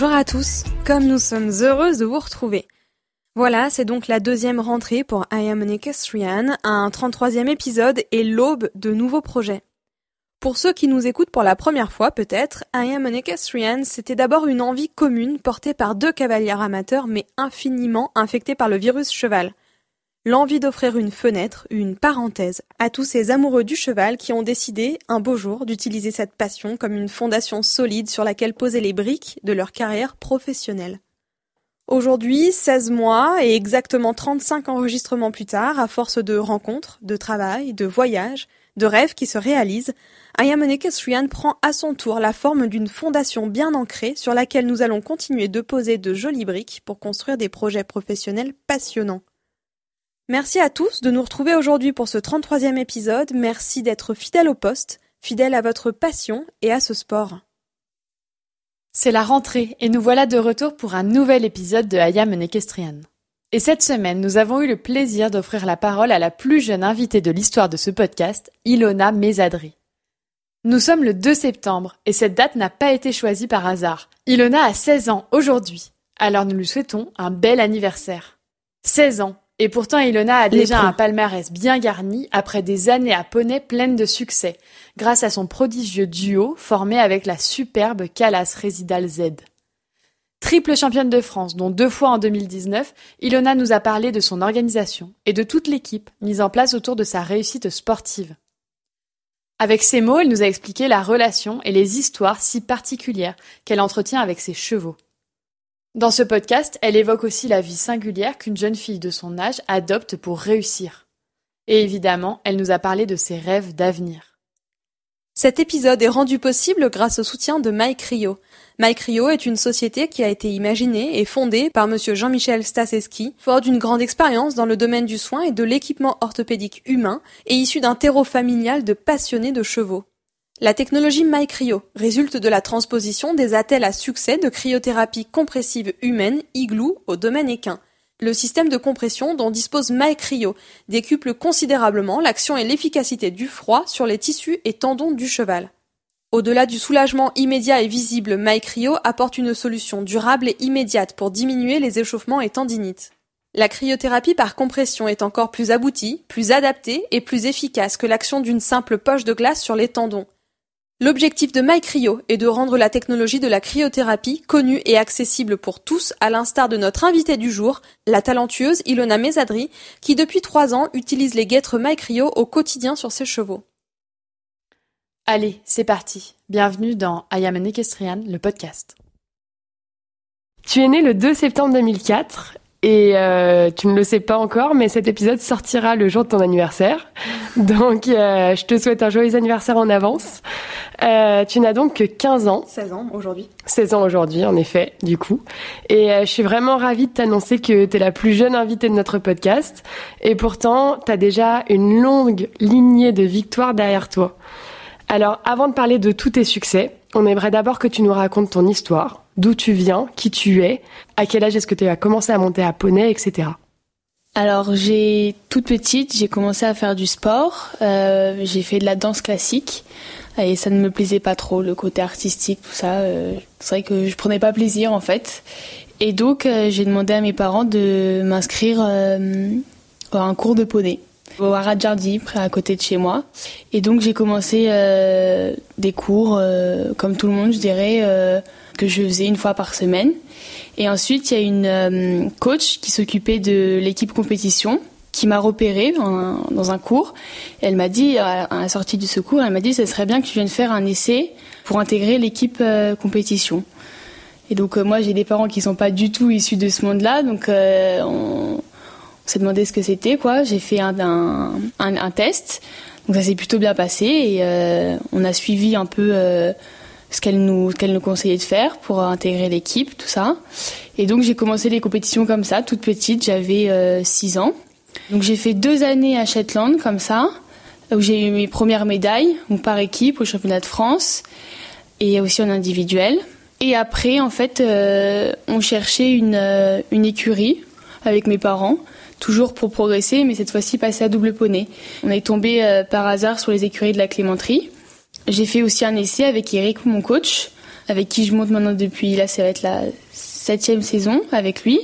Bonjour à tous, comme nous sommes heureuses de vous retrouver. Voilà, c'est donc la deuxième rentrée pour I Am an un 33e épisode et l'aube de nouveaux projets. Pour ceux qui nous écoutent pour la première fois peut-être, I Am an Equestrian, c'était d'abord une envie commune portée par deux cavaliers amateurs mais infiniment infectés par le virus cheval l'envie d'offrir une fenêtre, une parenthèse, à tous ces amoureux du cheval qui ont décidé, un beau jour, d'utiliser cette passion comme une fondation solide sur laquelle poser les briques de leur carrière professionnelle. Aujourd'hui, 16 mois et exactement 35 enregistrements plus tard, à force de rencontres, de travail, de voyages, de rêves qui se réalisent, Ayamone Kesrian prend à son tour la forme d'une fondation bien ancrée sur laquelle nous allons continuer de poser de jolies briques pour construire des projets professionnels passionnants. Merci à tous de nous retrouver aujourd'hui pour ce 33e épisode. Merci d'être fidèle au poste, fidèle à votre passion et à ce sport. C'est la rentrée et nous voilà de retour pour un nouvel épisode de Ayam Equestrian. Et cette semaine, nous avons eu le plaisir d'offrir la parole à la plus jeune invitée de l'histoire de ce podcast, Ilona Mesadri. Nous sommes le 2 septembre et cette date n'a pas été choisie par hasard. Ilona a 16 ans aujourd'hui, alors nous lui souhaitons un bel anniversaire. 16 ans, et pourtant, Ilona a déjà un palmarès bien garni après des années à poney pleines de succès, grâce à son prodigieux duo formé avec la superbe Calas Résidal Z. Triple championne de France, dont deux fois en 2019, Ilona nous a parlé de son organisation et de toute l'équipe mise en place autour de sa réussite sportive. Avec ces mots, elle nous a expliqué la relation et les histoires si particulières qu'elle entretient avec ses chevaux. Dans ce podcast, elle évoque aussi la vie singulière qu'une jeune fille de son âge adopte pour réussir. Et évidemment, elle nous a parlé de ses rêves d'avenir. Cet épisode est rendu possible grâce au soutien de Mike Rio. Mike Rio est une société qui a été imaginée et fondée par monsieur Jean-Michel Staseski, fort d'une grande expérience dans le domaine du soin et de l'équipement orthopédique humain et issu d'un terreau familial de passionnés de chevaux. La technologie MyCryo résulte de la transposition des attelles à succès de cryothérapie compressive humaine Igloo au domaine équin. Le système de compression dont dispose MyCryo décuple considérablement l'action et l'efficacité du froid sur les tissus et tendons du cheval. Au-delà du soulagement immédiat et visible, MyCryo apporte une solution durable et immédiate pour diminuer les échauffements et tendinites. La cryothérapie par compression est encore plus aboutie, plus adaptée et plus efficace que l'action d'une simple poche de glace sur les tendons. L'objectif de MyCryo est de rendre la technologie de la cryothérapie connue et accessible pour tous, à l'instar de notre invitée du jour, la talentueuse Ilona Mesadri, qui depuis trois ans utilise les guêtres MyCryo au quotidien sur ses chevaux. Allez, c'est parti. Bienvenue dans I Am an Equestrian, le podcast. Tu es né le 2 septembre 2004 et euh, tu ne le sais pas encore, mais cet épisode sortira le jour de ton anniversaire. Donc, euh, je te souhaite un joyeux anniversaire en avance. Euh, tu n'as donc que 15 ans. 16 ans aujourd'hui. 16 ans aujourd'hui, en effet, du coup. Et je suis vraiment ravie de t'annoncer que tu es la plus jeune invitée de notre podcast. Et pourtant, tu as déjà une longue lignée de victoires derrière toi. Alors, avant de parler de tous tes succès, on aimerait d'abord que tu nous racontes ton histoire, d'où tu viens, qui tu es, à quel âge est-ce que tu as commencé à monter à poney, etc. Alors j'ai toute petite, j'ai commencé à faire du sport, euh, j'ai fait de la danse classique et ça ne me plaisait pas trop le côté artistique tout ça. Euh, c'est vrai que je prenais pas plaisir en fait et donc euh, j'ai demandé à mes parents de m'inscrire à un cours de poney au Haradjardi, près à côté de chez moi. Et donc j'ai commencé euh, des cours, euh, comme tout le monde, je dirais, euh, que je faisais une fois par semaine. Et ensuite, il y a une coach qui s'occupait de l'équipe compétition qui m'a repéré dans un cours. Elle m'a dit, à la sortie du secours, elle m'a dit, ce serait bien que tu viennes faire un essai pour intégrer l'équipe compétition. Et donc moi, j'ai des parents qui sont pas du tout issus de ce monde-là, donc on, on s'est demandé ce que c'était, quoi. J'ai fait un, un, test, donc ça s'est plutôt bien passé et euh, on a suivi un peu euh, ce qu'elle nous, qu'elle nous conseillait de faire pour intégrer l'équipe, tout ça. Et donc j'ai commencé les compétitions comme ça, toute petite, j'avais 6 euh, ans. Donc j'ai fait deux années à Shetland comme ça, où j'ai eu mes premières médailles, par équipe au championnat de France et aussi en individuel. Et après, en fait, on cherchait une, une écurie avec mes parents toujours pour progresser, mais cette fois-ci passer à double poney. On est tombé euh, par hasard sur les écuries de la Clémenterie. J'ai fait aussi un essai avec Eric, mon coach, avec qui je monte maintenant depuis, là ça va être la septième saison avec lui.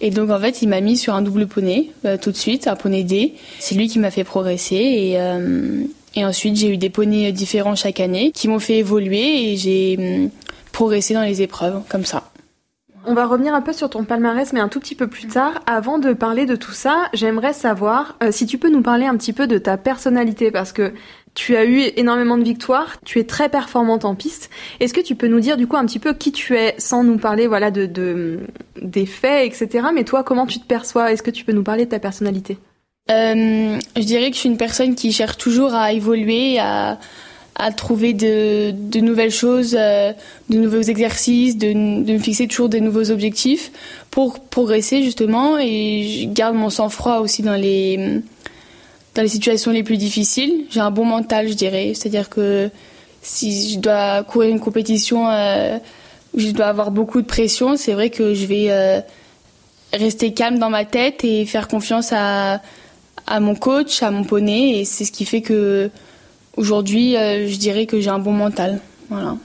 Et donc en fait, il m'a mis sur un double poney euh, tout de suite, un poney D. C'est lui qui m'a fait progresser et, euh, et ensuite j'ai eu des poneys différents chaque année qui m'ont fait évoluer et j'ai hum, progressé dans les épreuves comme ça. On va revenir un peu sur ton palmarès, mais un tout petit peu plus tard. Avant de parler de tout ça, j'aimerais savoir euh, si tu peux nous parler un petit peu de ta personnalité, parce que tu as eu énormément de victoires, tu es très performante en piste. Est-ce que tu peux nous dire du coup un petit peu qui tu es, sans nous parler voilà de, de des faits, etc. Mais toi, comment tu te perçois? Est-ce que tu peux nous parler de ta personnalité? Euh, Je dirais que je suis une personne qui cherche toujours à évoluer, à à trouver de, nouvelles choses, euh, de nouveaux exercices, de, de, me fixer toujours des nouveaux objectifs pour progresser justement. Et je garde mon sang-froid aussi dans les dans les situations les plus difficiles. J'ai un bon mental, je dirais, c'est-à-dire que si je dois courir une compétition euh, où je dois avoir beaucoup de pression, c'est vrai que je vais euh, rester calme dans ma tête et faire confiance à à mon coach, à mon poney. Et c'est ce qui fait que Aujourd'hui, euh, je dirais que j'ai un bon mental. Voilà.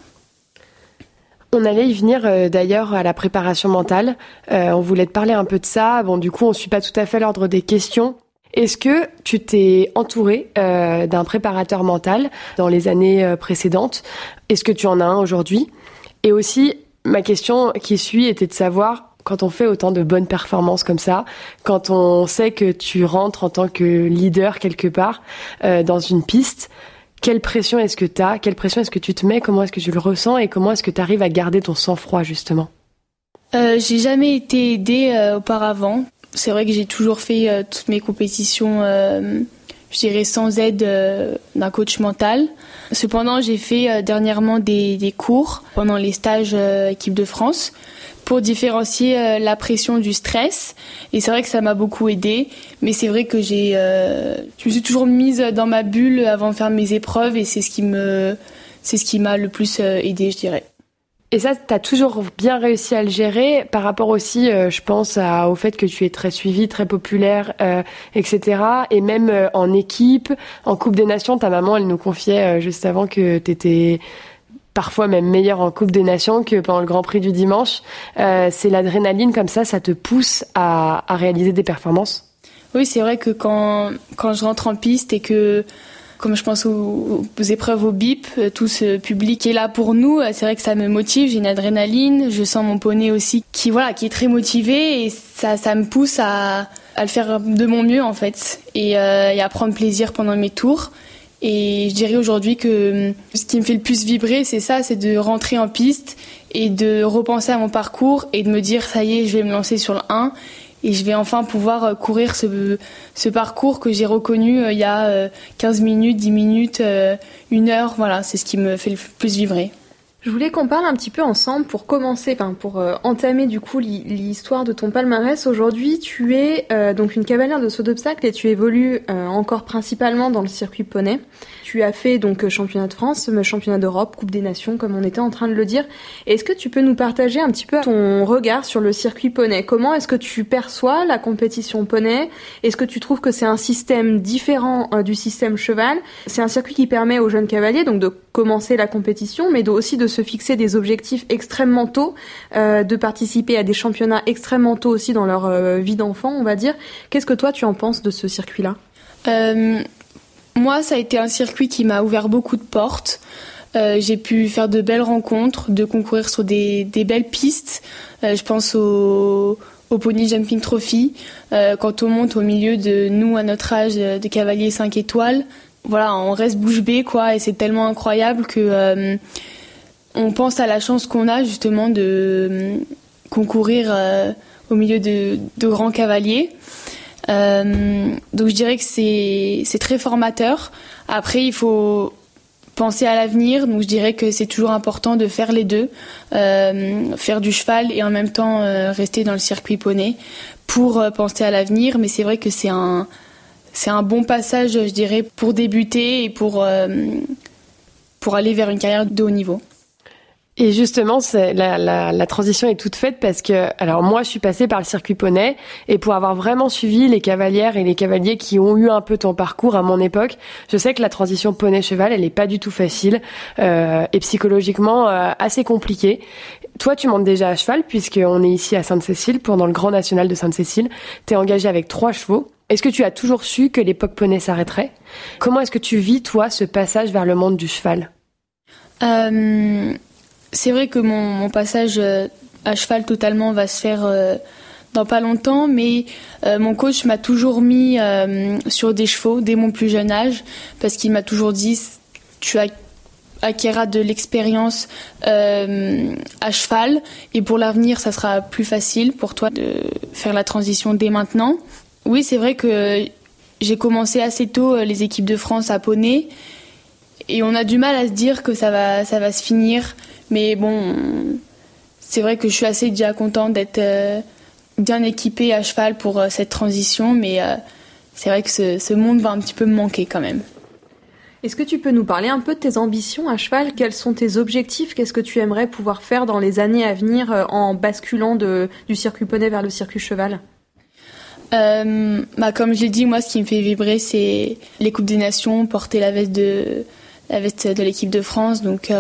On allait y venir euh, d'ailleurs à la préparation mentale. Euh, on voulait te parler un peu de ça. Bon, du coup, on suit pas tout à fait l'ordre des questions. Est-ce que tu t'es entouré d'un préparateur mental dans les années précédentes? Est-ce que tu en as un aujourd'hui? Et aussi, ma question qui suit était de savoir quand on fait autant de bonnes performances comme ça, quand on sait que tu rentres en tant que leader quelque part dans une piste, quelle pression est-ce que tu as Quelle pression est-ce que tu te mets Comment est-ce que tu le ressens Et comment est-ce que tu arrives à garder ton sang-froid justement? Euh, J'ai jamais été aidée euh, auparavant. C'est vrai que j'ai toujours fait euh, toutes mes compétitions, je dirais, sans aide d'un coach mental. Cependant, j'ai fait dernièrement des, cours pendant les stages équipe de France pour différencier euh, la pression du stress. Et c'est vrai que ça m'a beaucoup aidé. Mais c'est vrai que j'ai, euh, je me suis toujours mise dans ma bulle avant de faire mes épreuves et c'est ce qui me, c'est ce qui m'a le plus euh, aidé, je dirais. Et ça, tu as toujours bien réussi à le gérer par rapport aussi, je pense, à, au fait que tu es très suivi, très populaire, etc. Et même en équipe, en Coupe des Nations, ta maman, elle nous confiait juste avant que tu étais parfois même meilleur en Coupe des Nations que pendant le Grand Prix du dimanche. Euh, c'est l'adrénaline comme ça, ça te pousse à, réaliser des performances? Oui, c'est vrai que quand, quand je rentre en piste et que, comme je pense aux, épreuves au BIP, tout ce public est là pour nous, euh, c'est vrai que ça me motive, j'ai une adrénaline, je sens mon poney aussi qui, voilà, qui est très motivé et ça, ça me pousse à, à le faire de mon mieux en fait et, euh, et à prendre plaisir pendant mes tours. Et je dirais aujourd'hui que hum, ce qui me fait le plus vibrer, c'est ça, c'est de rentrer en piste et de repenser à mon parcours et de me dire, ça y est, je vais me lancer sur le 1 et je vais enfin pouvoir euh, courir ce, parcours que j'ai reconnu euh, il y a 15 euh, minutes, 10 minutes, une heure. Voilà, c'est ce qui me fait le plus vibrer. Je voulais qu'on parle un petit peu ensemble pour commencer, pour euh, entamer du coup l'histoire de ton palmarès. Aujourd'hui, tu es euh, donc une cavalière de saut d'obstacle et tu évolues euh, encore principalement dans le circuit poney. Tu as fait donc championnat de France, championnat d'Europe, Coupe des Nations, comme on était en train de le dire. Est-ce que tu peux nous partager un petit peu ton regard sur le circuit poney Comment est-ce que tu perçois la compétition poney Est-ce que tu trouves que c'est un système différent du système cheval? C'est un circuit qui permet aux jeunes cavaliers donc de commencer la compétition, mais aussi de se fixer des objectifs extrêmement tôt, euh, de participer à des championnats extrêmement tôt aussi dans leur euh, vie d'enfant, on va dire. Qu'est-ce que toi tu en penses de ce circuit-là? Euh, Moi, ça a été un circuit qui m'a ouvert beaucoup de portes. j'ai pu faire de belles rencontres, de concourir sur des, belles pistes. je pense au, Pony Jumping Trophy. quand on monte au milieu de nous, à notre âge, de cavaliers 5 étoiles, voilà, on reste bouche bée, quoi, et c'est tellement incroyable que on pense à la chance qu'on a justement de euh, concourir euh, au milieu de, grands cavaliers. Euh, donc je dirais que c'est très formateur. Après, il faut penser à l'avenir. Donc je dirais que c'est toujours important de faire les deux, faire du cheval et en même temps rester dans le circuit poney pour penser à l'avenir. Mais c'est vrai que c'est un c'est un bon passage, je dirais, pour débuter et pour pour aller vers une carrière de haut niveau. Et justement, la, transition est toute faite parce que, alors moi, je suis passée par le circuit poney et pour avoir vraiment suivi les cavalières et les cavaliers qui ont eu un peu ton parcours à mon époque, je sais que la transition poney-cheval, elle est pas du tout facile euh, et psychologiquement euh, assez compliquée. Toi, tu montes déjà à cheval puisqu'on est ici à Sainte-Cécile, pendant le Grand National de Sainte-Cécile. Tu es engagé avec trois chevaux. Est-ce que tu as toujours su que l'époque poney s'arrêterait? Comment est-ce que tu vis, toi, ce passage vers le monde du cheval? Euh, c'est vrai que mon, passage euh, à cheval totalement va se faire euh, dans pas longtemps, mais euh, mon coach m'a toujours mis sur des chevaux dès mon plus jeune âge, parce qu'il m'a toujours dit tu acquéras de l'expérience à cheval, et pour l'avenir, ça sera plus facile pour toi de faire la transition dès maintenant. Oui, c'est vrai que j'ai commencé assez tôt les équipes de France à poney, et on a du mal à se dire que ça va, ça va se finir. Mais bon, c'est vrai que je suis assez déjà contente d'être euh, bien équipée à cheval pour euh, cette transition, mais euh, c'est vrai que ce, monde va un petit peu me manquer quand même. Est-ce que tu peux nous parler un peu de tes ambitions à cheval? Quels sont tes objectifs? Qu'est-ce que tu aimerais pouvoir faire dans les années à venir en basculant du circuit poney vers le circuit cheval? Bah, Comme je l'ai dit, moi, ce qui me fait vibrer, c'est les Coupes des Nations, porter la veste de, la veste de l'équipe de France. Donc,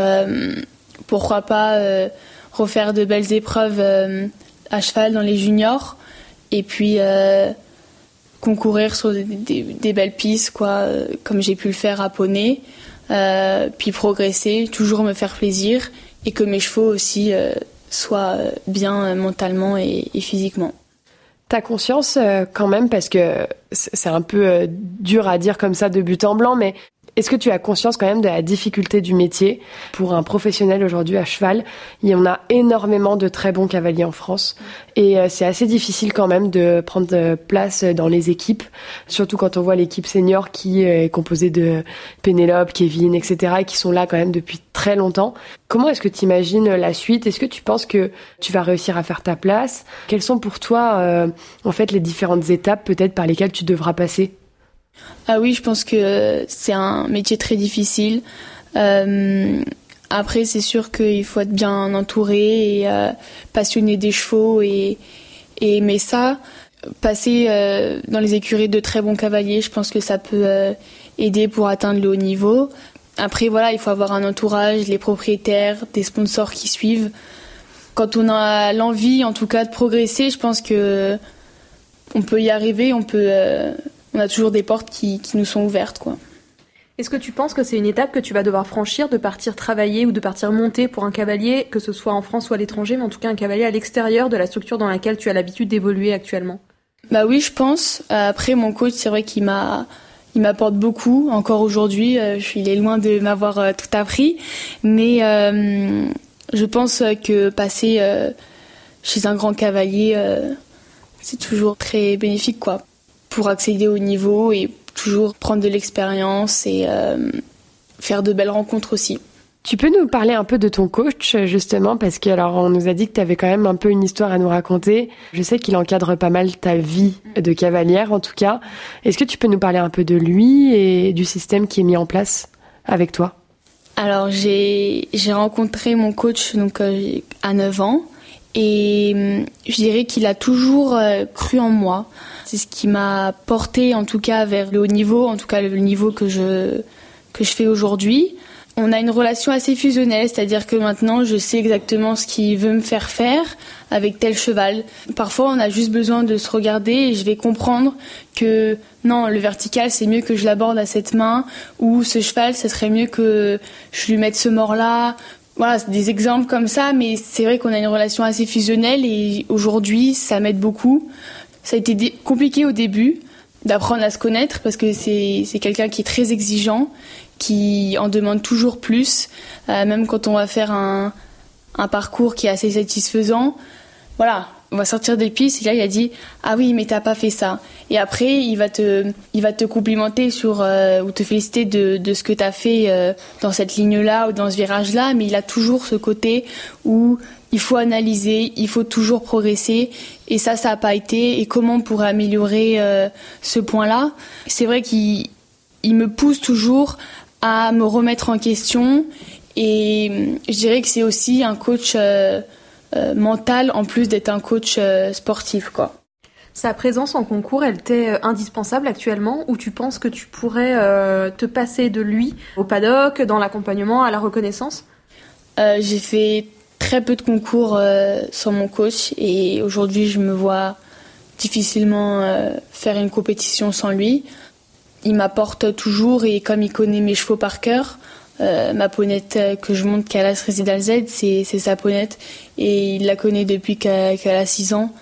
pourquoi pas euh, refaire de belles épreuves euh, à cheval dans les juniors. Et puis euh, concourir sur des, belles pistes quoi comme j'ai pu le faire à poney. Puis progresser toujours me faire plaisir et que mes chevaux aussi soient bien mentalement et, et physiquement. T'as conscience quand même parce que c'est un peu dur à dire comme ça de but en blanc, mais est-ce que tu as conscience quand même de la difficulté du métier pour un professionnel aujourd'hui à cheval? Il y en a énormément de très bons cavaliers en France et euh, c'est assez difficile quand même de prendre place dans les équipes, surtout quand on voit l'équipe senior qui est composée de Pénélope, Kevin, etc. et qui sont là quand même depuis très longtemps. Comment est-ce que tu imagines la suite? Est-ce que tu penses que tu vas réussir à faire ta place? Quelles sont pour toi euh, en fait les différentes étapes peut-être par lesquelles tu devras passer? Ah oui, je pense que c'est un métier très difficile. Euh, après, c'est sûr qu'il faut être bien entouré et euh, passionné des chevaux et, aimer ça. Passer euh, dans les écuries de très bons cavaliers, je pense que ça peut aider pour atteindre le haut niveau. Après, voilà, il faut avoir un entourage, les propriétaires, des sponsors qui suivent. Quand on a l'envie, en tout cas, de progresser, je pense que on peut y arriver, on peut on a toujours des portes qui, nous sont ouvertes, quoi. Est-ce que tu penses que c'est une étape que tu vas devoir franchir, de partir travailler ou de partir monter pour un cavalier, que ce soit en France ou à l'étranger, mais en tout cas un cavalier à l'extérieur de la structure dans laquelle tu as l'habitude d'évoluer actuellement? Bah oui, je pense. Après, mon coach, c'est vrai qu'il m'a, il m'apporte beaucoup. Encore aujourd'hui, euh, il est loin de m'avoir euh, tout appris, mais euh, je pense que passer chez un grand cavalier, c'est toujours très bénéfique, quoi pour accéder au niveau et toujours prendre de l'expérience et euh, faire de belles rencontres aussi. Tu peux nous parler un peu de ton coach justement parce que alors on nous a dit que tu avais quand même un peu une histoire à nous raconter. Je sais qu'il encadre pas mal ta vie de cavalière en tout cas. Est-ce que tu peux nous parler un peu de lui et du système qui est mis en place avec toi? Alors j'ai rencontré mon coach donc euh, à 9 ans et hum, je dirais qu'il a toujours euh, cru en moi. C'est ce qui m'a porté en tout cas vers le haut niveau, en tout cas le niveau que je, que je fais aujourd'hui. On a une relation assez fusionnelle, c'est-à-dire que maintenant je sais exactement ce qu'il veut me faire faire avec tel cheval. Parfois on a juste besoin de se regarder et je vais comprendre que non, le vertical c'est mieux que je l'aborde à cette main ou ce cheval ce serait mieux que je lui mette ce mort-là. Voilà, des exemples comme ça, mais c'est vrai qu'on a une relation assez fusionnelle et aujourd'hui ça m'aide beaucoup. Ça a été compliqué au début d'apprendre à se connaître parce que c'est quelqu'un qui est très exigeant, qui en demande toujours plus, euh, même quand on va faire un, un parcours qui est assez satisfaisant. Voilà, on va sortir des pistes et là il a dit ah oui mais t'as pas fait ça et après il va te il va te complimenter sur euh, ou te féliciter de, de ce que t'as fait euh, dans cette ligne là ou dans ce virage là mais il a toujours ce côté où il faut analyser, il faut toujours progresser. Et ça, ça n'a pas été. Et comment on pourrait améliorer euh, ce point-là? C'est vrai qu'il me pousse toujours à me remettre en question Et je dirais que c'est aussi un coach mental en plus d'être un coach sportif, quoi. Sa présence en concours, elle t'est euh, indispensable actuellement ou tu penses que tu pourrais euh, te passer de lui au paddock, dans l'accompagnement, à la reconnaissance? Euh, J'ai fait très peu de concours sans mon coach et aujourd'hui je me vois difficilement faire une compétition sans lui. Il m'apporte toujours et comme il connaît mes chevaux par cœur, ma ponette que je monte Calas Residal Z, c'est sa ponette et il la connaît depuis qu'elle a 6 ans.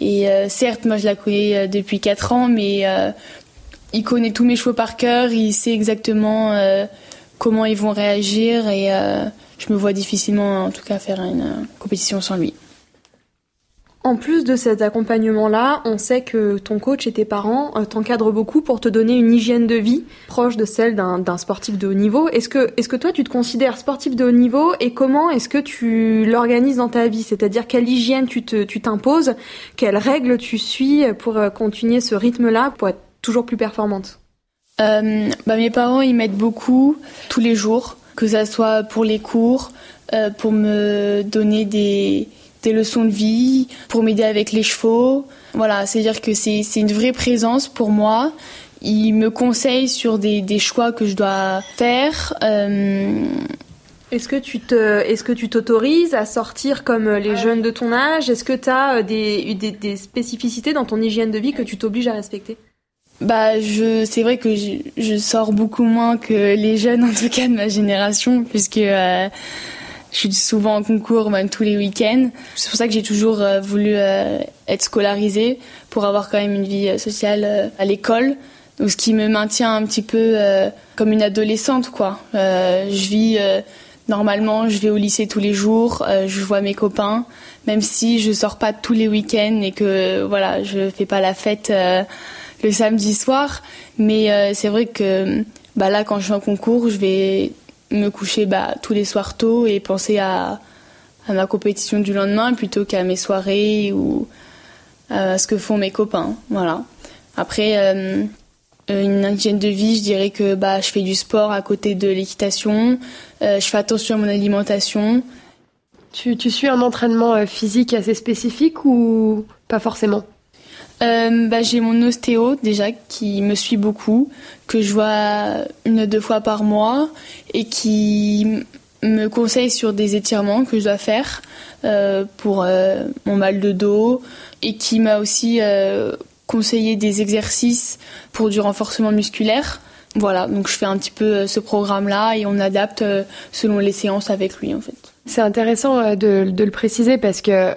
Et euh, certes, moi je la connais euh, depuis 4 ans, mais euh, il connaît tous mes chevaux par cœur, il sait exactement comment ils vont réagir et je me vois difficilement en tout cas faire une compétition sans lui. En plus de cet accompagnement-là, on sait que ton coach et tes parents euh, t'encadrent beaucoup pour te donner une hygiène de vie proche de celle d'un sportif de haut niveau. Est-ce que, est-ce que toi tu te considères sportif de haut niveau et comment est-ce que tu l'organises dans ta vie? C'est-à-dire quelle hygiène tu t'imposes, quelles règles tu suis pour euh, continuer ce rythme-là pour être toujours plus performante? Euh, bah, Mes parents ils m'aident beaucoup tous les jours, que ça soit pour les cours, euh, pour me donner des des leçons de vie pour m'aider avec les chevaux. Voilà, c'est-à-dire que c'est une vraie présence pour moi. Il me conseille sur des, des choix que je dois faire. Euh, est-ce que tu te, est-ce que tu t'autorises à sortir comme les jeunes de ton âge? Est-ce que tu as euh, des, des, des, spécificités dans ton hygiène de vie que tu t'obliges à respecter? Bah, je, c'est vrai que je, sors beaucoup moins que les jeunes, en tout cas de ma génération, puisque euh, je suis souvent en concours, même tous les week-ends. C'est pour ça que j'ai toujours euh, voulu euh, être scolarisée pour avoir quand même une vie sociale à l'école. Donc, ce qui me maintient un petit peu comme une adolescente, quoi. je vis normalement, je vais au lycée tous les jours, je vois mes copains, même si je sors pas tous les week-ends et que voilà, je fais pas la fête le samedi soir. Mais c'est vrai que bah là, quand je suis en concours, je vais me coucher bah, tous les soirs tôt et penser à, ma compétition du lendemain plutôt qu'à mes soirées ou à ce que font mes copains. Voilà. Après, euh, une hygiène de vie, je dirais que bah, je fais du sport à côté de l'équitation, euh, je fais attention à mon alimentation. Tu, tu suis un entraînement euh, physique assez spécifique ou pas forcément? Euh, bah, J'ai mon ostéo déjà qui me suit beaucoup, que je vois une ou deux fois par mois et qui me conseille sur des étirements que je dois faire euh, pour euh, mon mal de dos et qui m'a aussi euh, conseillé des exercices pour du renforcement musculaire. Voilà, donc je fais un petit peu euh, ce programme-là et on adapte selon les séances avec lui en fait. C'est intéressant de, de, le préciser parce que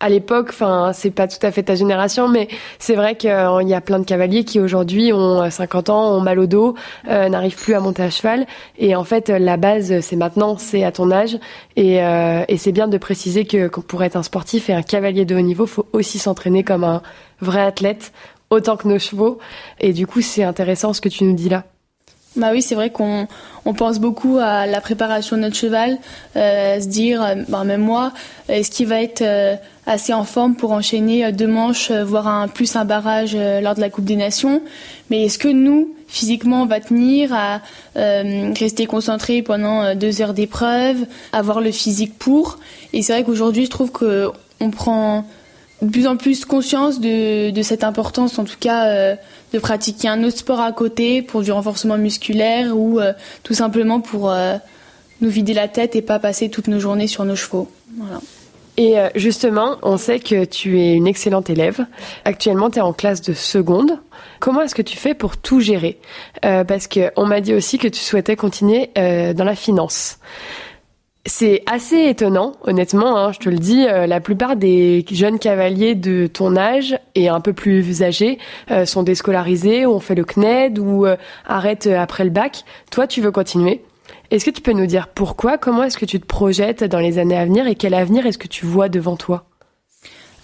à l'époque, enfin, c'est pas tout à fait ta génération, mais c'est vrai qu'il y a plein de cavaliers qui aujourd'hui ont 50 ans, ont mal au dos, euh, n'arrivent plus à monter à cheval. Et en fait, la base, c'est maintenant, c'est à ton âge. Et, euh, et c'est bien de préciser que pour être un sportif et un cavalier de haut niveau, faut aussi s'entraîner comme un vrai athlète, autant que nos chevaux. Et du coup, c'est intéressant ce que tu nous dis là. Bah oui, c'est vrai qu'on on pense beaucoup à la préparation de notre cheval, euh, se dire, euh, bah même moi, est-ce qu'il va être euh, assez en forme pour enchaîner deux manches, voire un plus un barrage lors de la Coupe des Nations? Mais est-ce que nous, physiquement, on va tenir à rester concentré pendant deux heures d'épreuve, avoir le physique pour? Et c'est vrai qu'aujourd'hui, je trouve que on prend plus en plus conscience de, de cette importance, en tout cas, euh, de pratiquer un autre sport à côté pour du renforcement musculaire ou euh, tout simplement pour euh, nous vider la tête et pas passer toutes nos journées sur nos chevaux. Et justement, on sait que tu es une excellente élève. Actuellement, tu es en classe de seconde. Comment est-ce que tu fais pour tout gérer? Parce qu'on m'a dit aussi que tu souhaitais continuer dans la finance. C'est assez étonnant, honnêtement, hein, je te le dis. Euh, la plupart des jeunes cavaliers de ton âge et un peu plus âgés euh, sont déscolarisés, ou ont fait le CNED ou euh, arrêtent après le bac. Toi, tu veux continuer. Est-ce que tu peux nous dire pourquoi Comment est-ce que tu te projettes dans les années à venir et quel avenir est-ce que tu vois devant toi?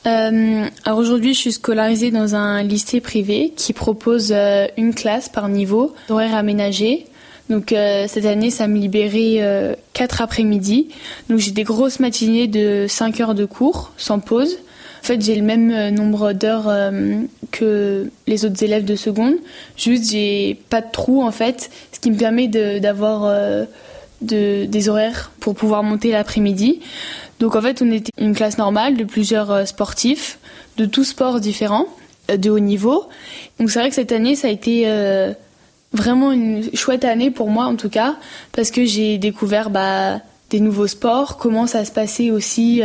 Alors aujourd'hui, je suis scolarisée dans un lycée privé qui propose une classe par niveau, horaire aménagé. Donc euh, cette année, ça me libérait euh, 4 après-midi. Donc j'ai des grosses matinées de 5 heures de cours sans pause. En fait, j'ai le même euh, nombre d'heures euh, que les autres élèves de seconde. Juste, j'ai pas de trou en fait, ce qui me permet d'avoir de, des horaires pour pouvoir monter l'après-midi. Donc en fait, on était une classe normale de plusieurs sportifs, de tous sports différents, de haut niveau. Donc c'est vrai que cette année, ça a été vraiment une chouette année pour moi en tout cas, parce que j'ai découvert bah, des nouveaux sports, comment ça se passait aussi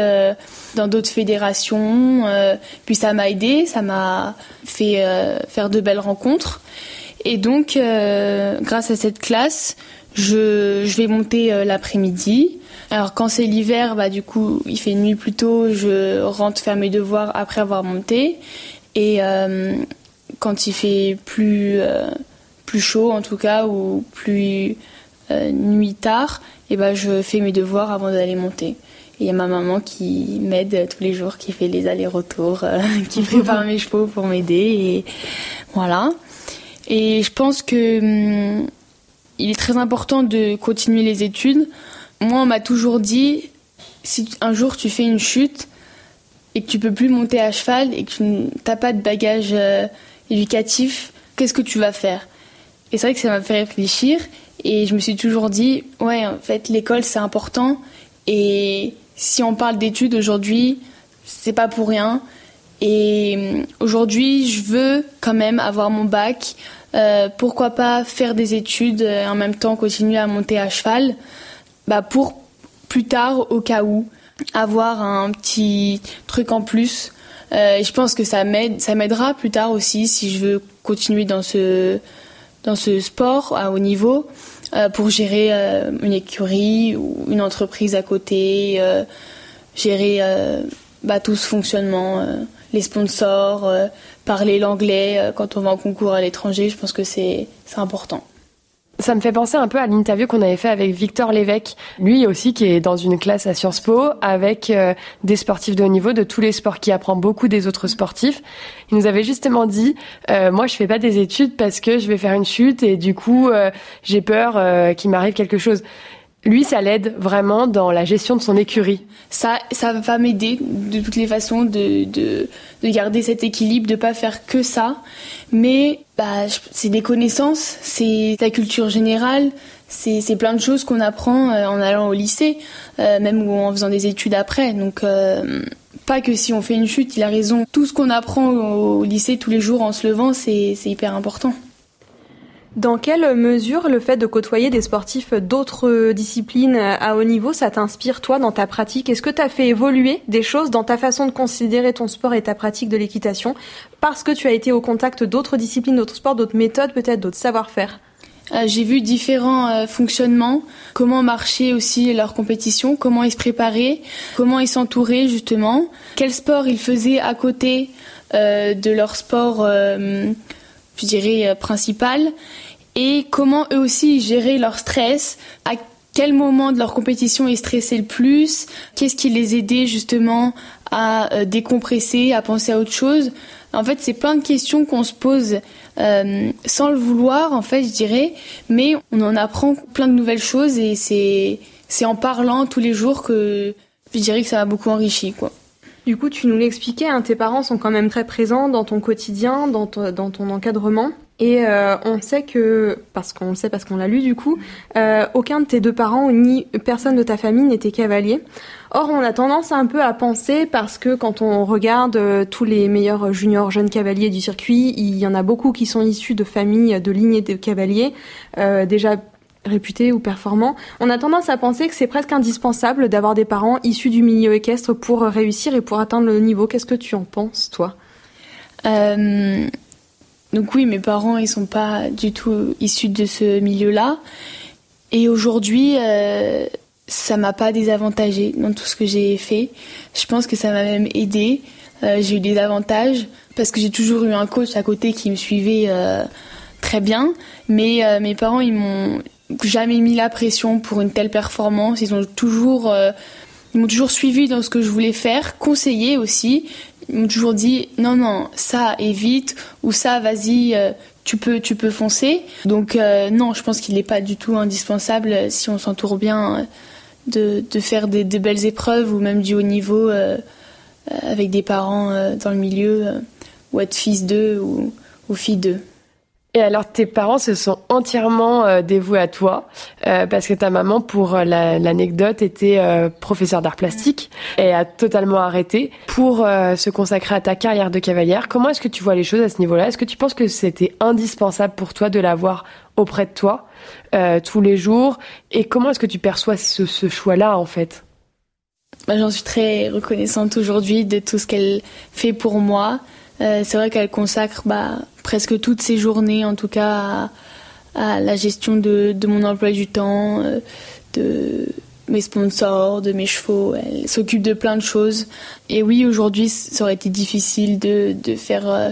dans d'autres fédérations. puis ça m'a aidé, ça m'a fait faire de belles rencontres. Et donc, grâce à cette classe, je, je vais monter l'après-midi. Alors quand c'est l'hiver, bah du coup il fait nuit plus tôt, je rentre faire mes devoirs après avoir monté. Et euh, quand il fait plus euh, plus chaud en tout cas ou plus euh, nuit tard, et eh ben je fais mes devoirs avant d'aller monter. Il y a ma maman qui m'aide tous les jours, qui fait les allers-retours, qui prépare mes chevaux pour m'aider et voilà. Et je pense que hum, il est très important de continuer les études moi, on m'a toujours dit, si un jour tu fais une chute et que tu peux plus monter à cheval et que tu n'as pas de bagage euh, éducatif, qu'est-ce que tu vas faire? Et c'est vrai que ça m'a fait réfléchir et je me suis toujours dit, ouais, en fait, l'école c'est important et si on parle d'études aujourd'hui, c'est pas pour rien. Et euh, aujourd'hui, je veux quand même avoir mon bac. Euh, pourquoi pas faire des études et en même temps continuer à monter à cheval bah pour plus tard, au cas où, avoir un petit truc en plus. Euh, je pense que ça m'aide, ça m'aidera plus tard aussi si je veux continuer dans ce dans ce sport à haut niveau euh, pour gérer euh, une écurie ou une entreprise à côté, euh, gérer bah, tout ce fonctionnement, les sponsors, parler l'anglais quand on va en concours à l'étranger. Je pense que c'est important. Ça me fait penser un peu à l'interview qu'on avait fait avec Victor Lévesque, lui aussi qui est dans une classe à Sciences Po avec euh, des sportifs de haut niveau de tous les sports, qui apprend beaucoup des autres sportifs. Il nous avait justement dit, euh, moi je fais pas des études parce que je vais faire une chute et du coup euh, j'ai peur qu'il m'arrive quelque chose. Lui, ça l'aide vraiment dans la gestion de son écurie. Ça, ça va m'aider de toutes les façons de, de, de, garder cet équilibre, de pas faire que ça. Mais bah, c'est des connaissances, c'est la culture générale, c'est plein de choses qu'on apprend euh, en allant au lycée, euh, même en faisant des études après. Donc, euh, pas que si on fait une chute, il a raison. Tout ce qu'on apprend au lycée tous les jours en se levant, c'est hyper important. Dans quelle mesure le fait de côtoyer des sportifs d'autres disciplines à haut niveau, ça t'inspire toi dans ta pratique? Est-ce que tu as fait évoluer des choses dans ta façon de considérer ton sport et ta pratique de l'équitation parce que tu as été au contact d'autres disciplines, d'autres sports, d'autres méthodes, peut-être d'autres savoir-faire? Euh, j'ai vu différents euh, fonctionnements, comment marcher aussi leur compétition, comment ils se préparaient, comment ils s'entouraient justement, quel sport ils faisaient à côté euh, de leur sport, je dirais, principal et comment eux aussi gérer leur stress, à quel moment de leur compétition ils stressaient le plus, qu'est-ce qui les aidait justement à euh, décompresser, à penser à autre chose. En fait, c'est plein de questions qu'on se pose euh, sans le vouloir, en fait, je dirais, mais on en apprend plein de nouvelles choses et c'est en parlant tous les jours que je dirais que ça m'a beaucoup enrichi, quoi. Du coup, tu nous l'expliquais, hein, tes parents sont quand même très présents dans ton quotidien, dans, ton encadrement. Et euh, on sait que, parce qu'on le sait parce qu'on l'a lu du coup, euh, aucun de tes deux parents ni personne de ta famille n'était cavalier. Or, on a tendance un peu à penser, parce que quand on regarde euh, tous les meilleurs juniors jeunes cavaliers du circuit, il y en a beaucoup qui sont issus de familles, de lignées de cavaliers, déjà réputés ou performants. On a tendance à penser que c'est presque indispensable d'avoir des parents issus du milieu équestre pour réussir et pour atteindre le niveau. Qu'est-ce que tu en penses, toi? Euh, donc oui, mes parents, ils sont pas du tout issus de ce milieu-là. Et aujourd'hui, euh, ça m'a pas désavantagé dans tout ce que j'ai fait. Je pense que ça m'a même aidé. Euh, j'ai eu des avantages parce que j'ai toujours eu un coach à côté qui me suivait euh, très bien. Mais mes parents, ils m'ont jamais mis la pression pour une telle performance. Ils ont toujours, euh, ils m'ont toujours suivi dans ce que je voulais faire, conseillé aussi. Ils m'ont toujours dit non non ça évite ou ça vas-y euh, tu peux tu peux foncer. Donc euh, non je pense qu'il n'est pas du tout indispensable si on s'entoure bien de, de faire des, belles épreuves ou même du haut niveau avec des parents dans le milieu ou être fils d'eux ou, ou fille d'eux Et alors, tes parents se sont entièrement euh, dévoués à toi, euh, parce que ta maman, pour euh, l'anecdote, était professeure d'art plastique et a totalement arrêté pour se consacrer à ta carrière de cavalière. Comment est-ce que tu vois les choses à ce niveau-là? Est-ce que tu penses que c'était indispensable pour toi de l'avoir auprès de toi tous les jours? Et comment est-ce que tu perçois ce, choix-là, en fait? J'en suis très reconnaissante aujourd'hui de tout ce qu'elle fait pour moi. Euh, c'est vrai qu'elle consacre bah, presque toutes ses journées, en tout cas, à, la gestion de, mon emploi du temps, euh, de mes sponsors, de mes chevaux. Elle s'occupe de plein de choses. Et oui, aujourd'hui, ça aurait été difficile de, faire euh,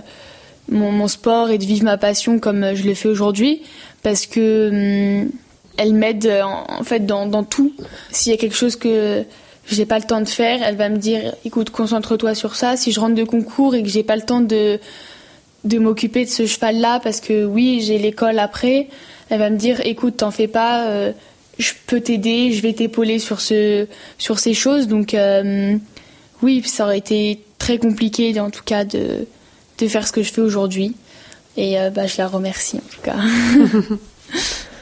mon, sport et de vivre ma passion comme je le fais aujourd'hui, parce que hum, elle m'aide en, fait dans, dans tout. S'il y a quelque chose que j'ai pas le temps de faire, elle va me dire écoute, concentre-toi sur ça. Si je rentre de concours et que j'ai pas le temps de de m'occuper de ce cheval là parce que oui, j'ai l'école après, elle va me dire écoute, t'en fais pas, euh, je peux t'aider, je vais t'épauler sur ce sur ces choses. Donc euh, oui, ça aurait été très compliqué en tout cas de de faire ce que je fais aujourd'hui et euh, bah je la remercie en tout cas.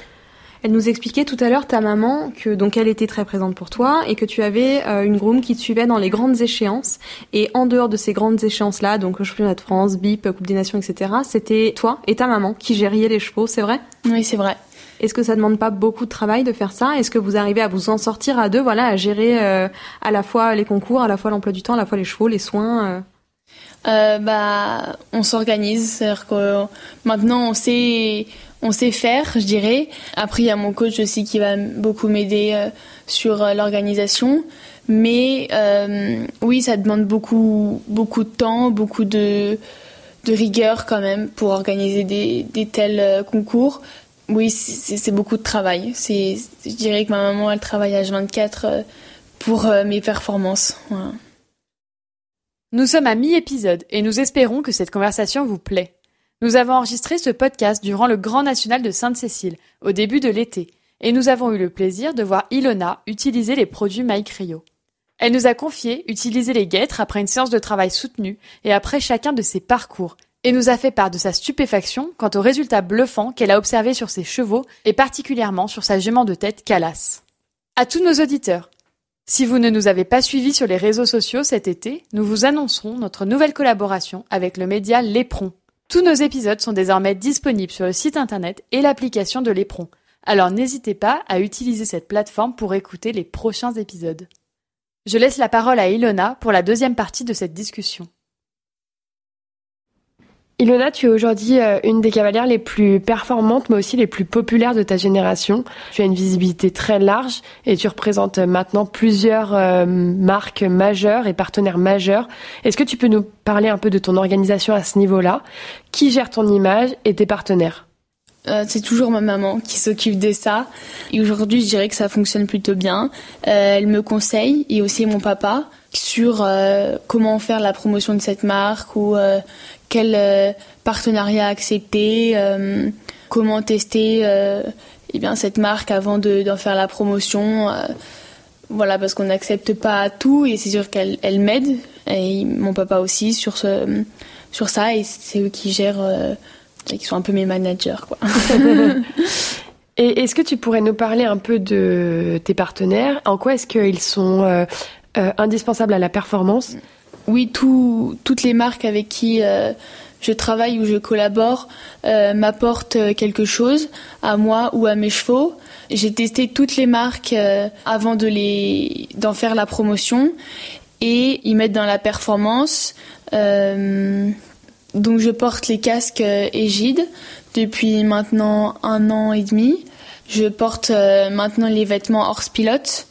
Elle nous expliquait tout à l'heure ta maman que donc elle était très présente pour toi et que tu avais euh, une groom qui te suivait dans les grandes échéances et en dehors de ces grandes échéances là donc le championnat de France, BIP, Coupe des Nations, etc. C'était toi et ta maman qui gériez les chevaux, c'est vrai? Oui, c'est vrai. Est-ce que ça demande pas beaucoup de travail de faire ça? Est-ce que vous arrivez à vous en sortir à deux, voilà, à gérer euh, à la fois les concours, à la fois l'emploi du temps, à la fois les chevaux, les soins euh? Euh, bah, on s'organise, c'est-à-dire que maintenant on sait, on sait faire, je dirais. Après, il y a mon coach aussi qui va beaucoup m'aider euh, sur euh, l'organisation. Mais euh, oui, ça demande beaucoup, beaucoup de temps, beaucoup de, de rigueur quand même pour organiser des, des tels concours. Oui, c'est beaucoup de travail. Je dirais que ma maman, elle travaille à 24 pour mes performances. Nous sommes à mi-épisode et nous espérons que cette conversation vous plaît. Nous avons enregistré ce podcast durant le Grand National de Sainte-Cécile, au début de l'été, et nous avons eu le plaisir de voir Ilona utiliser les produits Rio. Elle nous a confié utiliser les guêtres après une séance de travail soutenue et après chacun de ses parcours, et nous a fait part de sa stupéfaction quant aux résultats bluffants qu'elle a observés sur ses chevaux et particulièrement sur sa jument de tête Calas. À tous nos auditeurs, si vous ne nous avez pas suivis sur les réseaux sociaux cet été, nous vous annoncerons notre nouvelle collaboration avec le média Lépron. Tous nos épisodes sont désormais disponibles sur le site internet et l'application de l'éperon. Alors n'hésitez pas à utiliser cette plateforme pour écouter les prochains épisodes. Je laisse la parole à Ilona pour la deuxième partie de cette discussion. Ilona, tu es aujourd'hui euh, une des cavalières les plus performantes, mais aussi les plus populaires de ta génération. Tu as une visibilité très large et tu représentes maintenant plusieurs euh, marques majeures et partenaires majeurs. Est-ce que tu peux nous parler un peu de ton organisation à ce niveau-là? Qui gère ton image et tes partenaires? Euh, c'est toujours ma maman qui s'occupe de ça. Et aujourd'hui, je dirais que ça fonctionne plutôt bien. elle me conseille et aussi mon papa sur comment faire la promotion de cette marque ou quel euh, partenariat accepter, euh, comment tester euh, eh bien, cette marque avant d'en faire la promotion. voilà, parce qu'on n'accepte pas tout et c'est sûr qu'elle elle, m'aide et mon papa aussi sur, ce, sur ça et c'est eux qui gèrent, qui sont un peu mes managers. Quoi. et est-ce que tu pourrais nous parler un peu de tes partenaires? En quoi est-ce qu'ils sont indispensables à la performance? Oui, tout, toutes les marques avec qui euh, je travaille ou je collabore euh, m'apportent euh, quelque chose à moi ou à mes chevaux. J'ai testé toutes les marques avant de les d'en faire la promotion et ils mettent dans la performance. Donc je porte les casques Égide depuis maintenant un an et demi. Je porte maintenant les vêtements hors pilote.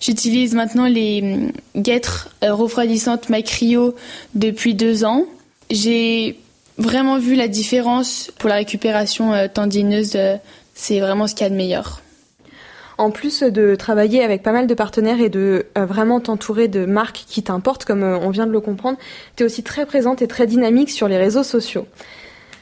J'utilise maintenant les hum, guêtres euh, refroidissantes Macrio depuis deux ans. J'ai vraiment vu la différence pour la récupération euh, tendineuse. Euh, c'est vraiment ce qu'il y a de meilleur. En plus de travailler avec pas mal de partenaires et de vraiment t'entourer de marques qui t'importent, comme on vient de le comprendre, tu es aussi très présente et très dynamique sur les réseaux sociaux.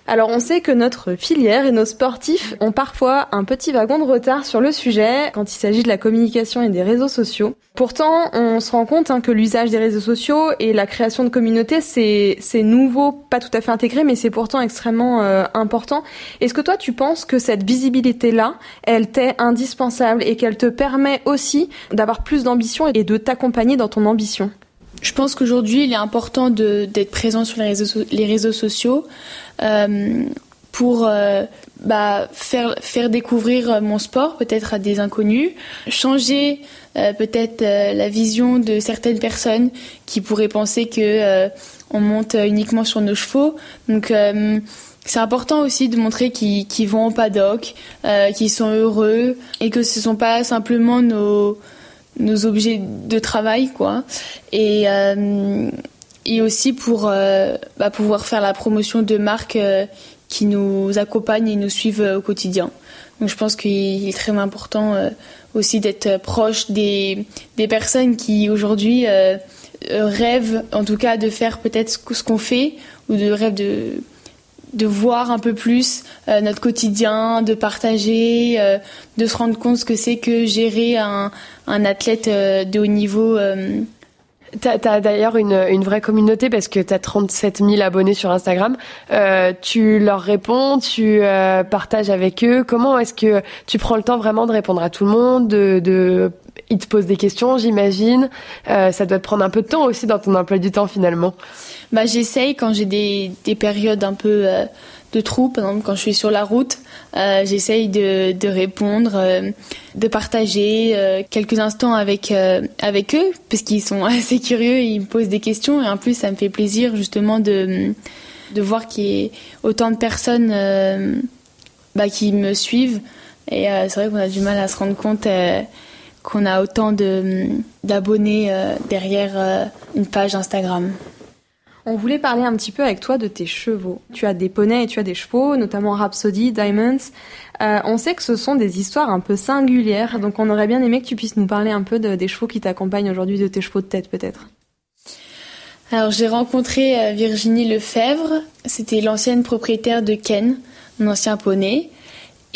Alors on sait que notre filière et nos sportifs ont parfois un petit wagon de retard sur le sujet quand il s'agit de la communication et des réseaux sociaux. Pourtant, on se rend compte hein, que l'usage des réseaux sociaux et la création de communautés, c'est, nouveau, pas tout à fait intégré, mais c'est pourtant extrêmement euh, important. Est-ce que toi, tu penses que cette visibilité-là, elle t'est indispensable et qu'elle te permet aussi d'avoir plus d'ambition et de t'accompagner dans ton ambition? Je pense qu'aujourd'hui, il est important d'être présent sur les réseaux, les réseaux sociaux euh, pour euh, bah, faire, faire découvrir mon sport peut-être à des inconnus, changer euh, peut-être la vision de certaines personnes qui pourraient penser que on monte uniquement sur nos chevaux. Donc c'est important aussi de montrer qu'ils vont en paddock, qu'ils sont heureux et que ce sont pas simplement nos nos objets de travail quoi et et aussi pour euh, bah, pouvoir faire la promotion de marques euh, qui nous accompagnent et nous suivent euh, au quotidien. Donc je pense qu'il est très important aussi d'être proche des, des personnes qui aujourd'hui rêvent en tout cas de faire peut-être ce qu'on fait ou de rêvent de, de voir un peu plus notre quotidien, de partager, de se rendre compte ce que c'est que gérer un, un athlète de haut niveau T'as as, d'ailleurs une, une, vraie communauté parce que t'as 37 000 abonnés sur Instagram. Euh, tu leur réponds, tu euh, partages avec eux. Comment est-ce que tu prends le temps vraiment de répondre à tout le monde de, de... Ils te posent des questions, j'imagine. Euh, ça doit te prendre un peu de temps aussi dans ton emploi du temps finalement. Bah, J'essaye quand j'ai des, des, périodes un peu euh, de trous, par exemple quand je suis sur la route, euh, j'essaye de, de, répondre, de partager quelques instants avec avec eux, parce qu'ils sont assez curieux, ils me posent des questions et en plus ça me fait plaisir justement de de voir qu'il y ait autant de personnes bah, qui me suivent et c'est vrai qu'on a du mal à se rendre compte qu'on a autant de d'abonnés derrière une page Instagram. On voulait parler un petit peu avec toi de tes chevaux. Tu as des poneys et tu as des chevaux, notamment Rhapsody, Diamonds. Euh, on sait que ce sont des histoires un peu singulières, donc on aurait bien aimé que tu puisses nous parler un peu des chevaux qui t'accompagnent aujourd'hui, de tes chevaux de tête peut-être. Alors j'ai rencontré euh, Virginie Lefebvre, c'était l'ancienne propriétaire de Ken, mon ancien poney.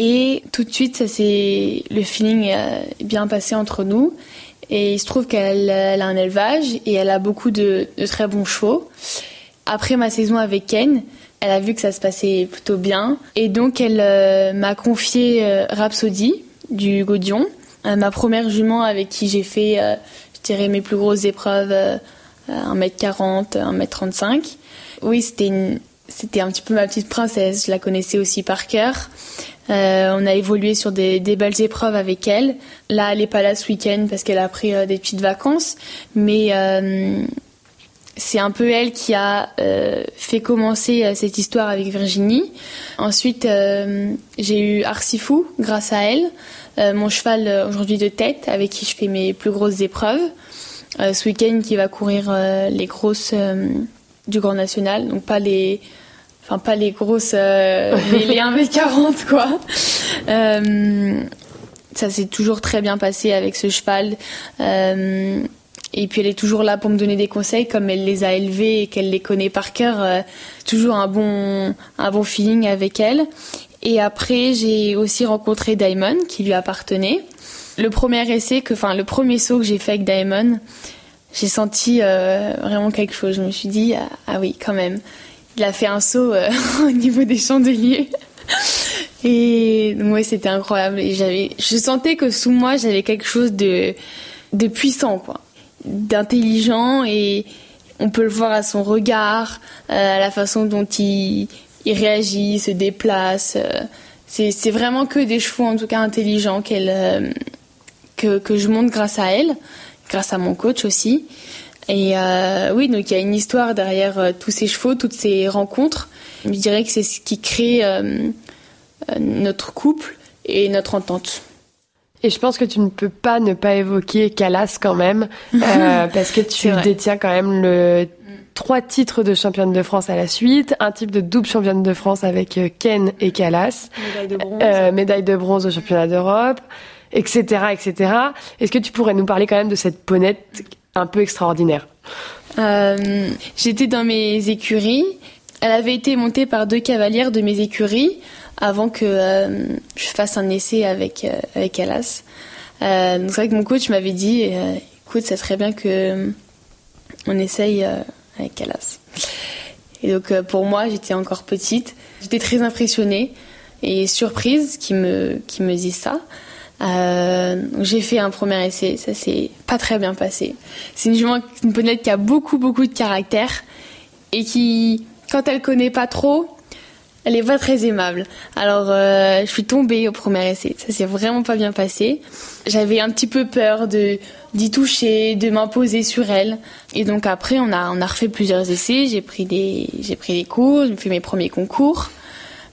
Et tout de suite, c'est le feeling est bien passé entre nous. Et il se trouve qu'elle a un élevage et elle a beaucoup de, très bons chevaux. Après ma saison avec Ken, elle a vu que ça se passait plutôt bien. Et donc elle euh, m'a confié euh, Rhapsody du Godion, euh, ma première jument avec qui j'ai fait, je dirais, mes plus grosses épreuves, 1m40, 1m35. Oui, c'était un petit peu ma petite princesse. Je la connaissais aussi par cœur. Euh, on a évolué sur des, belles épreuves avec elle. Là, elle n'est pas là ce week-end parce qu'elle a pris euh, des petites vacances, mais euh, c'est un peu elle qui a fait commencer cette histoire avec Virginie. Ensuite, j'ai eu Arsifou grâce à elle, mon cheval aujourd'hui de tête avec qui je fais mes plus grosses épreuves. ce week-end, qui va courir les grosses du Grand National, donc pas les enfin pas les grosses euh, les, 1m40 quoi. Euh, ça s'est toujours très bien passé avec ce cheval. Euh, et puis elle est toujours là pour me donner des conseils comme elle les a élevés et qu'elle les connaît par cœur toujours un bon un bon feeling avec elle. Et après j'ai aussi rencontré Diamond qui lui appartenait. Le premier essai que enfin le premier saut que j'ai fait avec Diamond j'ai senti vraiment quelque chose. Je me suis dit ah, ah oui quand même il a fait un saut euh, au niveau des chandeliers. Et ouais, c'était incroyable. Je sentais que sous moi, j'avais quelque chose de, puissant, d'intelligent. Et on peut le voir à son regard, euh, à la façon dont il, réagit, se déplace. Euh. c'est, c'est vraiment que des chevaux, en tout cas intelligents, qu'elle, que, que je monte grâce à elle, grâce à mon coach aussi. Et euh, oui, donc il y a une histoire derrière euh, tous ces chevaux, toutes ces rencontres. Je dirais que c'est ce qui crée euh, notre couple et notre entente. Et je pense que tu ne peux pas ne pas évoquer Calas quand même, parce que tu détiens quand même le trois titres de championne de France à la suite, un type de double championne de France avec Ken et Calas, médaille de bronze, médaille de bronze au championnat d'Europe, etc., etc. Est-ce que tu pourrais nous parler quand même de cette ponette un peu extraordinaire euh, J'étais dans mes écuries Elle avait été montée par deux cavalières de mes écuries avant que je fasse un essai avec avec Alas. donc c'est vrai que mon coach m'avait dit, écoute, ça serait bien que on essaye avec Alas. Et donc pour moi, j'étais encore petite, j'étais très impressionnée et surprise qui me qui me dit ça. Euh, j'ai fait un premier essai, ça s'est pas très bien passé. C'est une jument, une ponette qui a beaucoup beaucoup de caractère et qui, quand elle connaît pas trop, elle est pas très aimable. Alors euh, je suis tombée au premier essai, ça s'est vraiment pas bien passé. J'avais un petit peu peur de d'y toucher, de m'imposer sur elle. Et donc après on a on a refait plusieurs essais, j'ai pris des j'ai pris des cours, j'ai fait mes premiers concours.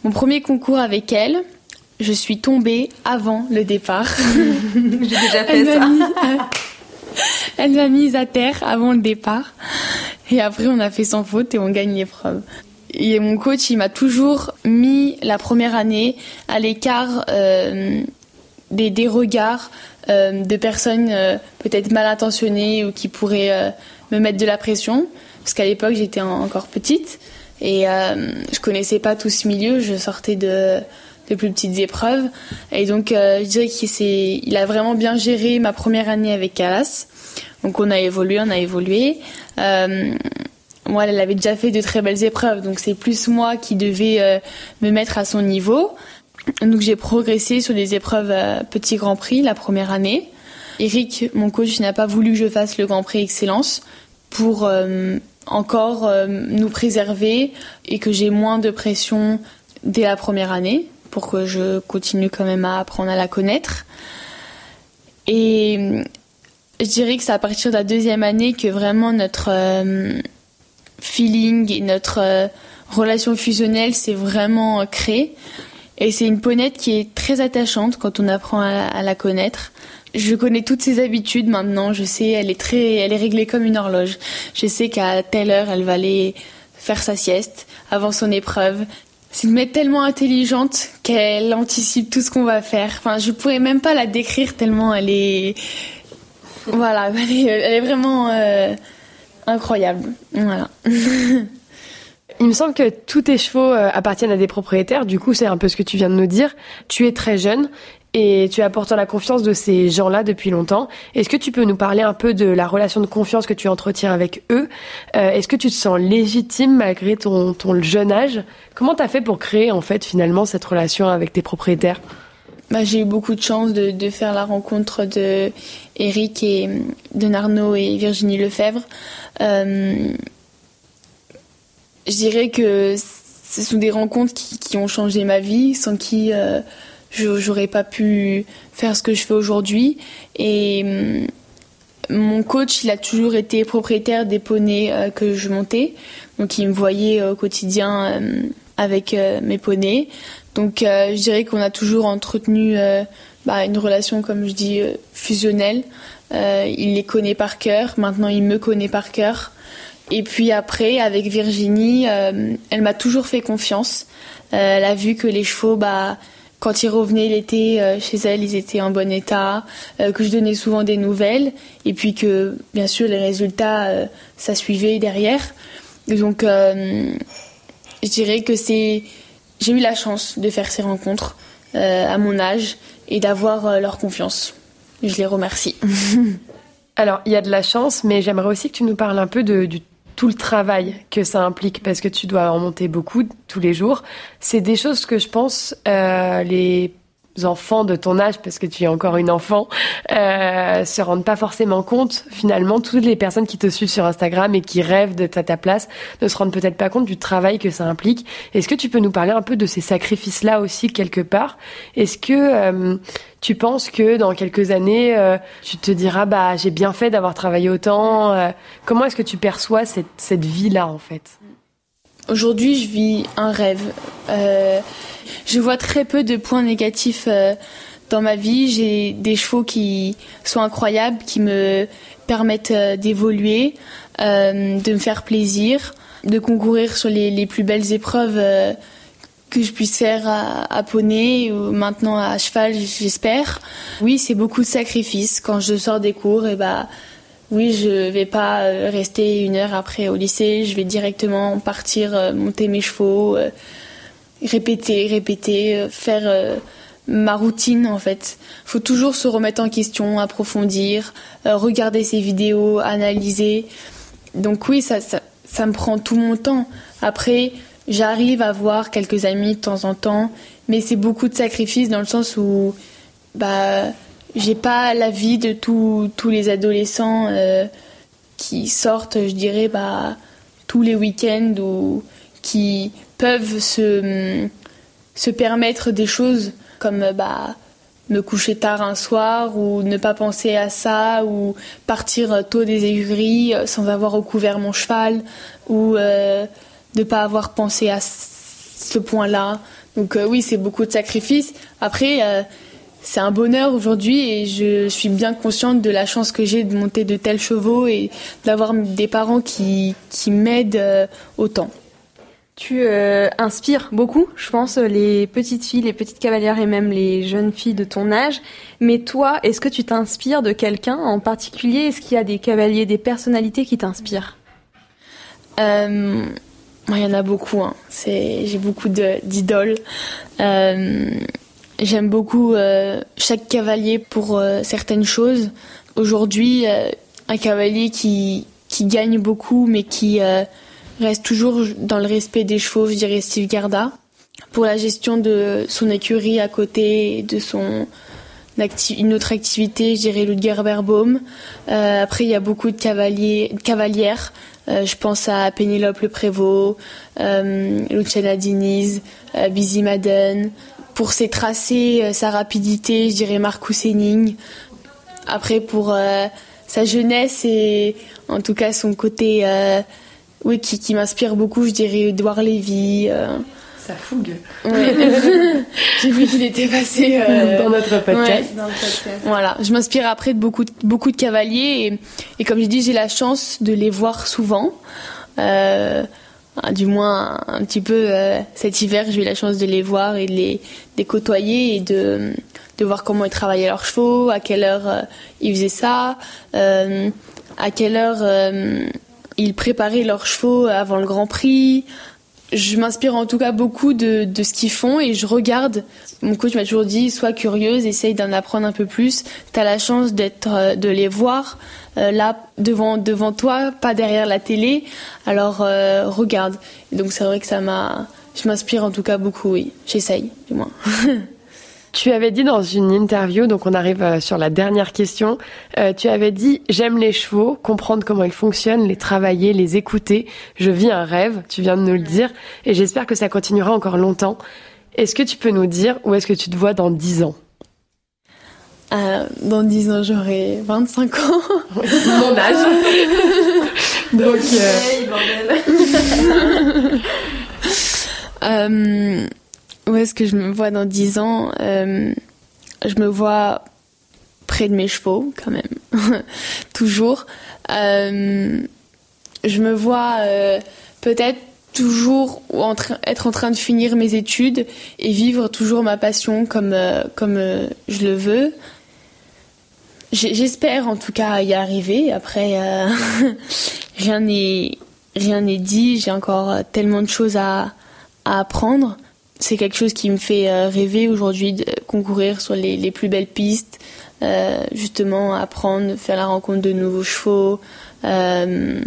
Mon premier concours avec elle, je suis tombée avant le départ. J'ai déjà fait elle ça. elle m'a mise à terre avant le départ. Et après, on a fait sans faute et on gagne l'épreuve. Et mon coach, il m'a toujours mis la première année à l'écart euh, des, des, regards euh, de personnes euh, peut-être mal intentionnées ou qui pourraient me mettre de la pression. Parce qu'à l'époque, j'étais encore petite et je connaissais pas tout ce milieu. Je sortais de de plus petites épreuves. Et donc, euh, je dirais qu'il il a vraiment bien géré ma première année avec Calas. Donc, on a évolué, on a évolué. Euh, moi, elle avait déjà fait de très belles épreuves, donc c'est plus moi qui devais euh, me mettre à son niveau. Donc, j'ai progressé sur des épreuves petit Grand Prix la première année. Eric, mon coach, n'a pas voulu que je fasse le Grand Prix Excellence pour encore nous préserver et que j'ai moins de pression dès la première année pour que je continue quand même à apprendre à la connaître. Et je dirais que c'est à partir de la deuxième année que vraiment notre euh, feeling et notre euh, relation fusionnelle s'est vraiment créée. Et c'est une ponette qui est très attachante quand on apprend à, la connaître. Je connais toutes ses habitudes maintenant. Je sais, elle est très, elle est réglée comme une horloge. Je sais qu'à telle heure, elle va aller faire sa sieste avant son épreuve. C'est une mec tellement intelligente qu'elle anticipe tout ce qu'on va faire. Enfin, je pourrais même pas la décrire tellement elle est. Voilà, elle est, vraiment euh, incroyable. Voilà. Il me semble que tous tes chevaux euh, appartiennent à des propriétaires. Du coup, c'est un peu ce que tu viens de nous dire. Tu es très jeune et tu apportes la confiance de ces gens-là depuis longtemps. Est-ce que tu peux nous parler un peu de la relation de confiance que tu entretiens avec eux? Euh, Est-ce que tu te sens légitime malgré ton, ton jeune âge? Comment tu as fait pour créer en fait finalement cette relation avec tes propriétaires? Bah, j'ai eu beaucoup de chance de, faire la rencontre de Eric et de Narno et Virginie Lefebvre. Euh, je dirais que ce sont des rencontres qui, qui ont changé ma vie, sans qui euh, j'aurais pas pu faire ce que je fais aujourd'hui. Et hum, mon coach, il a toujours été propriétaire des poneys euh, que je montais. Donc il me voyait au quotidien euh, avec euh, mes poneys. Donc je dirais qu'on a toujours entretenu bah, une relation, comme je dis, fusionnelle. il les connaît par cœur. Maintenant, il me connaît par cœur. Et puis après, avec Virginie, elle m'a toujours fait confiance. elle a vu que les chevaux, bah, quand ils revenaient l'été euh, chez elle, ils étaient en bon état, euh, que je donnais souvent des nouvelles, et puis que bien sûr les résultats, euh, ça suivait derrière. donc je dirais que c'est, j'ai eu la chance de faire ces rencontres à mon âge et d'avoir leur confiance. Je les remercie. Alors il y a de la chance, mais j'aimerais aussi que tu nous parles un peu de, du tout le travail que ça implique parce que tu dois en monter beaucoup tous les jours. C'est des choses que je pense euh, les enfants de ton âge, parce que tu es encore une enfant, euh, se rendent pas forcément compte. Finalement, toutes les personnes qui te suivent sur Instagram et qui rêvent d'être à ta place ne se rendent peut-être pas compte du travail que ça implique. Est-ce que tu peux nous parler un peu de ces sacrifices-là aussi quelque part? Est-ce que euh, tu penses que dans quelques années, euh, tu te diras bah j'ai bien fait d'avoir travaillé autant euh, Comment est-ce que tu perçois cette, cette vie-là en fait? Aujourd'hui, je vis un rêve. Euh, je vois très peu de points négatifs euh, dans ma vie. J'ai des chevaux qui sont incroyables, qui me permettent euh, d'évoluer, de me faire plaisir, de concourir sur les, plus belles épreuves que je puisse faire à, à, poney ou maintenant à cheval, j'espère. Oui, c'est beaucoup de sacrifices. Quand je sors des cours, et eh bah, oui, je vais pas euh, rester une heure après au lycée. Je vais directement partir euh, monter mes chevaux, répéter, répéter, faire ma routine en fait. Faut toujours se remettre en question, approfondir, regarder ses vidéos, analyser. Donc oui, ça, ça, ça me prend tout mon temps. Après, j'arrive à voir quelques amis de temps en temps, mais c'est beaucoup de sacrifices dans le sens où bah j'ai pas la vie de tous les adolescents euh, qui sortent, je dirais, bah, tous les week-ends ou qui peuvent se, se permettre des choses comme bah, me coucher tard un soir ou ne pas penser à ça ou partir tôt des écuries euh, sans avoir recouvert mon cheval ou euh, ne pas avoir pensé à ce point-là. Donc euh, oui, c'est beaucoup de sacrifices. Après, c'est un bonheur aujourd'hui et je suis bien consciente de la chance que j'ai de monter de tels chevaux et d'avoir des parents qui, qui m'aident autant. Tu euh, inspires beaucoup, je pense, les petites filles, les petites cavalières et même les jeunes filles de ton âge. Mais toi, est-ce que tu t'inspires de quelqu'un en particulier? Est-ce qu'il y a des cavaliers, des personnalités qui t'inspirent? Euh, Il y en a beaucoup. Hein. J'ai beaucoup d'idoles. Euh, J'aime beaucoup euh, chaque cavalier pour euh, certaines choses. Aujourd'hui, un cavalier qui, qui gagne beaucoup, mais qui reste toujours dans le respect des chevaux, je dirais Steve Garda. Pour la gestion de son écurie à côté de son une autre activité, je dirais Ludger Berbaum. Euh, après, il y a beaucoup de cavaliers, cavalières. Euh, je pense à Pénélope Le Prévost, euh, Luciana Diniz, euh, Busy Madden. Pour ses tracés, euh, sa rapidité, je dirais Marcus Henning. Après, pour sa jeunesse et en tout cas son côté oui, qui, qui m'inspire beaucoup, je dirais Edouard Lévy. Euh... Ça fougue. J'ai vu qu'il était passé euh... dans, notre podcast. Voilà, je m'inspire après de beaucoup, de, beaucoup de cavaliers et, et comme j'ai dit, j'ai la chance de les voir souvent. Euh, du moins un petit peu euh, cet hiver, j'ai eu la chance de les voir et de les, côtoyer et de, voir comment ils travaillaient leurs chevaux, à quelle heure euh, ils faisaient ça, euh, à quelle heure ils préparaient leurs chevaux avant le Grand Prix. Je m'inspire en tout cas beaucoup de, de ce qu'ils font et je regarde. Mon coach m'a toujours dit sois curieuse, essaye d'en apprendre un peu plus. Tu as la chance d'être, de les voir euh, là devant devant toi, pas derrière la télé. Alors euh, regarde. donc c'est vrai que ça m'a, je m'inspire en tout cas beaucoup. Oui, j'essaye du moins. Tu avais dit dans une interview, donc on arrive euh, sur la dernière question, euh, tu avais dit j'aime les chevaux, comprendre comment ils fonctionnent, les travailler, les écouter. Je vis un rêve, tu viens de nous le dire, et j'espère que ça continuera encore longtemps. Est-ce que tu peux nous dire où est-ce que tu te vois dans 10 ans? Euh, Dans 10 ans, j'aurai 25 ans. Mon âge. donc... Euh... Où est-ce que je me vois dans 10 ans euh, Je me vois près de mes chevaux, quand même. toujours. Euh, je me vois euh, peut-être toujours en être en train de finir mes études et vivre toujours ma passion comme, euh, comme euh, je le veux. J'espère en tout cas y arriver. Après, euh, rien n'est dit. J'ai encore tellement de choses à, à apprendre c'est quelque chose qui me fait euh, rêver aujourd'hui de concourir sur les, les plus belles pistes, euh, justement apprendre, faire la rencontre de nouveaux chevaux, euh,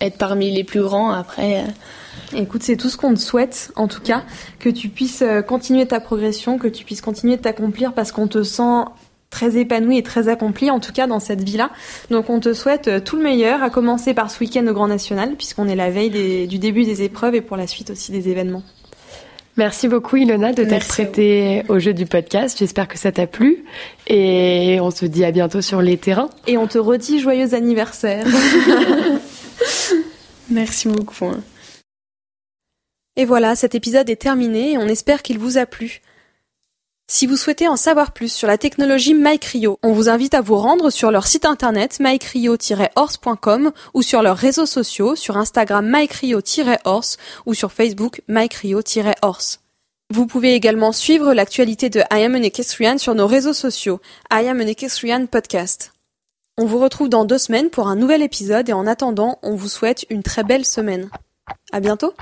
être parmi les plus grands après. Euh. Écoute, c'est tout ce qu'on te souhaite, en tout cas, que tu puisses euh, continuer ta progression, que tu puisses continuer de t'accomplir parce qu'on te sent très épanoui et très accompli, en tout cas dans cette vie-là. Donc on te souhaite tout le meilleur, à commencer par ce week-end au Grand National, puisqu'on est la veille des, du début des épreuves et pour la suite aussi des événements. Merci beaucoup Ilona de t'être prêtée au jeu du podcast. J'espère que ça t'a plu et on se dit à bientôt sur les terrains. Et on te redit joyeux anniversaire. Merci beaucoup. Et voilà, cet épisode est terminé et on espère qu'il vous a plu. Si vous souhaitez en savoir plus sur la technologie MyCryo, on vous invite à vous rendre sur leur site internet mycryo-horse.com ou sur leurs réseaux sociaux sur Instagram mycryo-horse ou sur Facebook mycryo-horse. Vous pouvez également suivre l'actualité de I Am an sur nos réseaux sociaux I Am an Podcast. On vous retrouve dans deux semaines pour un nouvel épisode et en attendant, on vous souhaite une très belle semaine. À bientôt!